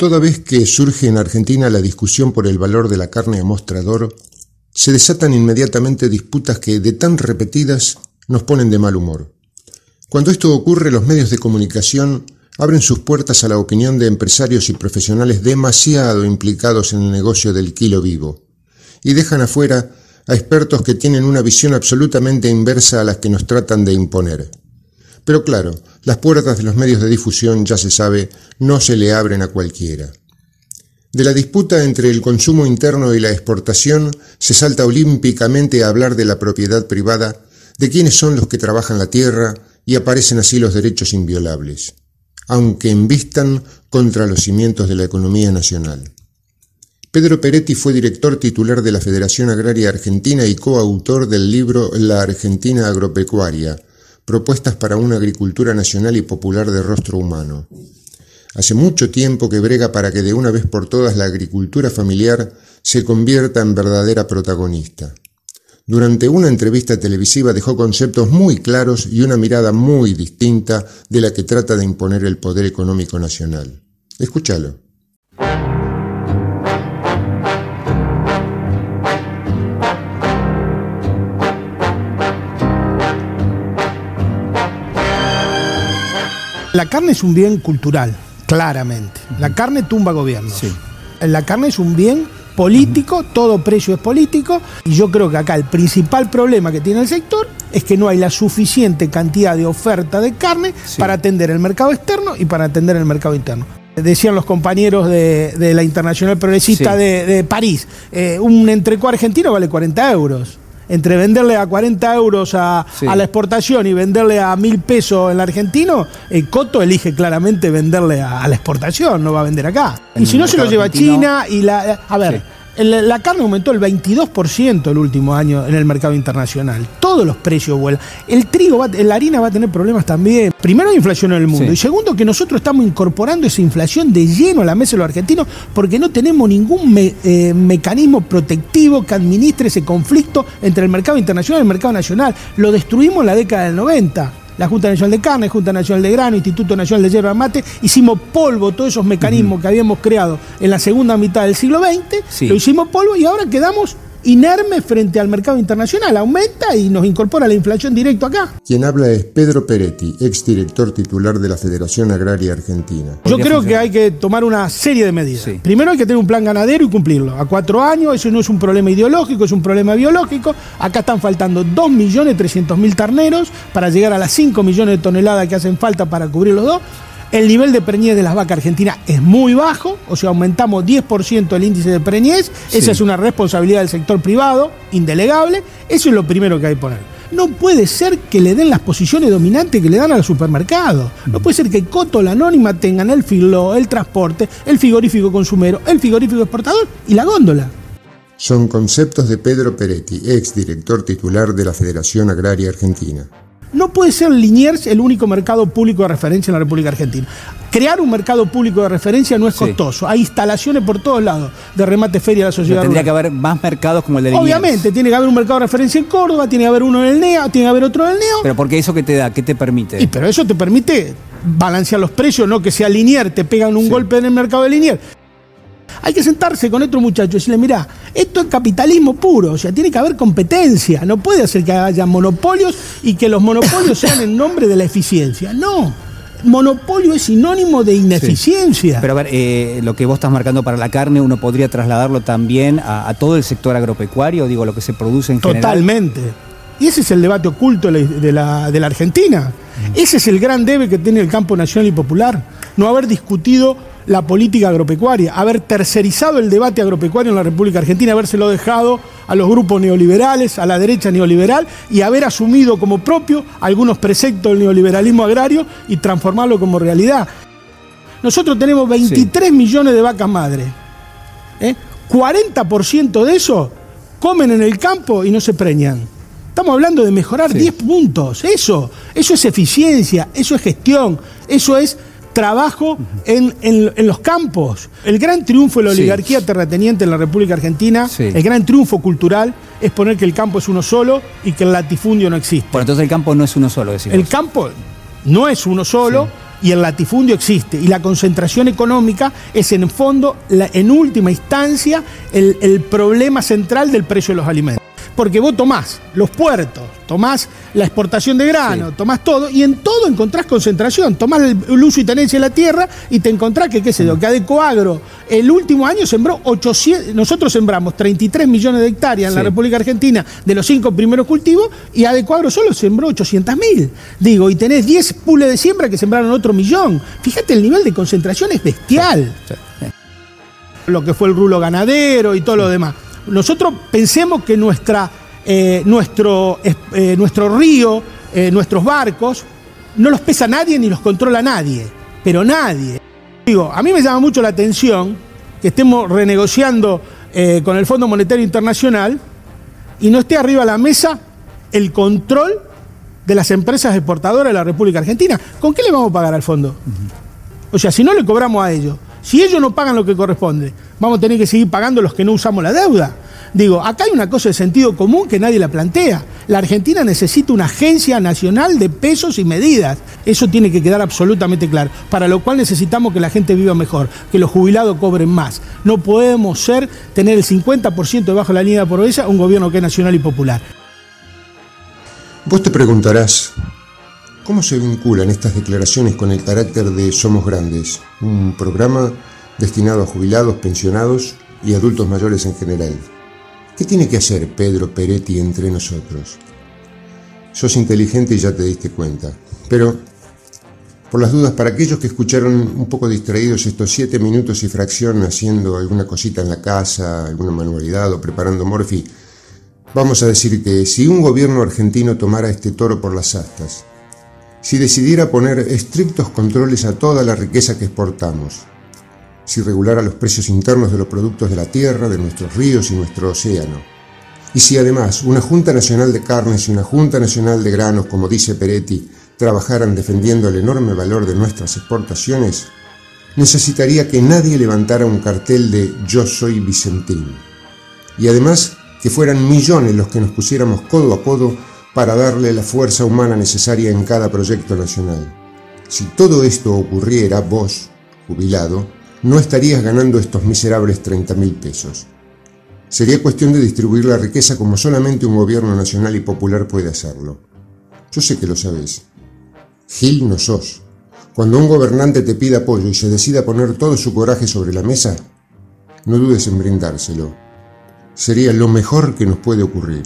Toda vez que surge en Argentina la discusión por el valor de la carne a mostrador, se desatan inmediatamente disputas que, de tan repetidas, nos ponen de mal humor. Cuando esto ocurre, los medios de comunicación abren sus puertas a la opinión de empresarios y profesionales demasiado implicados en el negocio del kilo vivo, y dejan afuera a expertos que tienen una visión absolutamente inversa a las que nos tratan de imponer. Pero claro, las puertas de los medios de difusión, ya se sabe, no se le abren a cualquiera. De la disputa entre el consumo interno y la exportación se salta olímpicamente a hablar de la propiedad privada, de quiénes son los que trabajan la tierra, y aparecen así los derechos inviolables, aunque envistan contra los cimientos de la economía nacional. Pedro Peretti fue director titular de la Federación Agraria Argentina y coautor del libro La Argentina Agropecuaria, propuestas para una agricultura nacional y popular de rostro humano. Hace mucho tiempo que brega para que de una vez por todas la agricultura familiar se convierta en verdadera protagonista. Durante una entrevista televisiva dejó conceptos muy claros y una mirada muy distinta de la que trata de imponer el poder económico nacional. Escúchalo. La carne es un bien cultural, claramente. La carne tumba gobiernos. La carne es un bien político, todo precio es político, y yo creo que acá el principal problema que tiene el sector es que no hay la suficiente cantidad de oferta de carne para atender el mercado externo y para atender el mercado interno. Decían los compañeros de, la Internacional Progresista de, París, eh, un entreco argentino vale 40 euros entre venderle a 40 euros a, la exportación y venderle a mil pesos en el argentino, el Coto elige claramente venderle a, la exportación, no va a vender acá. y si no se lo lleva a China y la... A ver, la carne aumentó el 22% el último año en el mercado internacional. Todos los precios vuelan. El trigo, la harina va a tener problemas también. Primero, hay inflación en el mundo. Y segundo, que nosotros estamos incorporando esa inflación de lleno a la mesa de los argentinos porque no tenemos ningún eh, mecanismo protectivo que administre ese conflicto entre el mercado internacional y el mercado nacional. Lo destruimos en la década del 90 la Junta Nacional de Carne, Junta Nacional de Grano, Instituto Nacional de Yerba Mate, hicimos polvo todos esos mecanismos que habíamos creado en la segunda mitad del siglo XX, lo hicimos polvo y ahora quedamos inerme frente al mercado internacional, aumenta y nos incorpora la inflación directo acá. Quien habla es Pedro Peretti, exdirector titular de la Federación Agraria Argentina. Yo creo que hay que tomar una serie de medidas. Primero hay que tener un plan ganadero y cumplirlo. A cuatro años, eso no es un problema ideológico, es un problema biológico. Acá están faltando 2.300.000 terneros para llegar a las 5 millones de toneladas que hacen falta para cubrir los dos. El nivel de preñez de las vacas argentinas es muy bajo, o sea, aumentamos 10% el índice de preñez. Esa es una responsabilidad del sector privado, indelegable. Eso es lo primero que hay que poner. No puede ser que le den las posiciones dominantes que le dan al supermercado. No puede ser que Coto, la anónima, tengan el filo, el transporte, el frigorífico consumero, el frigorífico exportador y la góndola. Son conceptos de Pedro Peretti, ex director titular de la Federación Agraria Argentina. No puede ser Liniers el único mercado público de referencia en la República Argentina. Crear un mercado público de referencia no es costoso. Hay instalaciones por todos lados de remate feria de la sociedad. tendría que haber más mercados como el de Liniers. Obviamente, tiene que haber un mercado de referencia en Córdoba, tiene que haber uno en el NEA, tiene que haber otro en el NEO. Pero porque eso que te da, ¿qué te permite? Y pero eso te permite balancear los precios, no que sea Linier, te pegan un golpe en el mercado de Linier. Hay que sentarse con otro muchacho y decirle, mira, esto es capitalismo puro, o sea, tiene que haber competencia, no puede ser que haya monopolios y que los monopolios sean en nombre de la eficiencia, no. Monopolio es sinónimo de ineficiencia. Pero a ver, eh, lo que vos estás marcando para la carne, uno podría trasladarlo también a, todo el sector agropecuario, digo, lo que se produce en general. Totalmente. Y ese es el debate oculto de la, de la Argentina. Mm. Ese es el gran debe que tiene el campo nacional y popular. No haber discutido la política agropecuaria, haber tercerizado el debate agropecuario en la República Argentina, habérselo dejado a los grupos neoliberales, a la derecha neoliberal, y haber asumido como propio algunos preceptos del neoliberalismo agrario y transformarlo como realidad. Nosotros tenemos 23 millones de vacas madres. 40% ¿eh? de eso comen en el campo y no se preñan. Estamos hablando de mejorar 10 puntos. Eso, eso es eficiencia, eso es gestión, eso es trabajo en, los campos. El gran triunfo de la oligarquía terrateniente en la República Argentina, el gran triunfo cultural, es poner que el campo es uno solo y que el latifundio no existe. Bueno, entonces el campo no es uno solo, decimos. El campo no es uno solo. y el latifundio existe. Y la concentración económica es en fondo, en última instancia, el problema central del precio de los alimentos porque vos tomás los puertos, tomás la exportación de grano, tomás todo, y en todo encontrás concentración. Tomás el, uso y tenencia de la tierra y te encontrás que, qué sé yo, que Adecoagro el último año sembró 800, nosotros sembramos 33 millones de hectáreas en la República Argentina de los cinco primeros cultivos, y Adecoagro solo sembró 800 mil. Digo, y tenés 10 pules de siembra que sembraron otro millón. Fíjate, el nivel de concentración es bestial. Lo que fue el rulo ganadero y todo lo demás nosotros pensemos que nuestra, eh, nuestro, eh, nuestro río, eh, nuestros barcos, no los pesa nadie ni los controla nadie, pero nadie. Digo, a mí me llama mucho la atención que estemos renegociando con el Fondo Monetario Internacional y no esté arriba de la mesa el control de las empresas exportadoras de la República Argentina. ¿Con qué le vamos a pagar al fondo? O sea, si no le cobramos a ellos, si ellos no pagan lo que corresponde, vamos a tener que seguir pagando los que no usamos la deuda. Digo, acá hay una cosa de sentido común que nadie la plantea. La Argentina necesita una agencia nacional de pesos y medidas. Eso tiene que quedar absolutamente claro. Para lo cual necesitamos que la gente viva mejor, que los jubilados cobren más. No podemos ser, tener el 50% debajo de la línea de pobreza, un gobierno que es nacional y popular. Vos te preguntarás, ¿Cómo se vinculan estas declaraciones con el carácter de Somos Grandes, un programa destinado a jubilados, pensionados y adultos mayores en general? ¿Qué tiene que hacer Pedro Peretti entre nosotros? Sos inteligente y ya te diste cuenta, pero por las dudas, para aquellos que escucharon un poco distraídos estos siete minutos y fracción haciendo alguna cosita en la casa, alguna manualidad o preparando morfi, vamos a decir que si un gobierno argentino tomara este toro por las astas, si decidiera poner estrictos controles a toda la riqueza que exportamos, si regulara los precios internos de los productos de la tierra, de nuestros ríos y nuestro océano, y si además una Junta Nacional de Carnes y una Junta Nacional de Granos, como dice Peretti, trabajaran defendiendo el enorme valor de nuestras exportaciones, necesitaría que nadie levantara un cartel de Yo soy Vicentín. Y además que fueran millones los que nos pusiéramos codo a codo para darle la fuerza humana necesaria en cada proyecto nacional. Si todo esto ocurriera, vos, jubilado, no estarías ganando estos miserables 30 mil pesos. Sería cuestión de distribuir la riqueza como solamente un gobierno nacional y popular puede hacerlo. Yo sé que lo sabes. Gil no sos. Cuando un gobernante te pida apoyo y se decida poner todo su coraje sobre la mesa, no dudes en brindárselo. Sería lo mejor que nos puede ocurrir.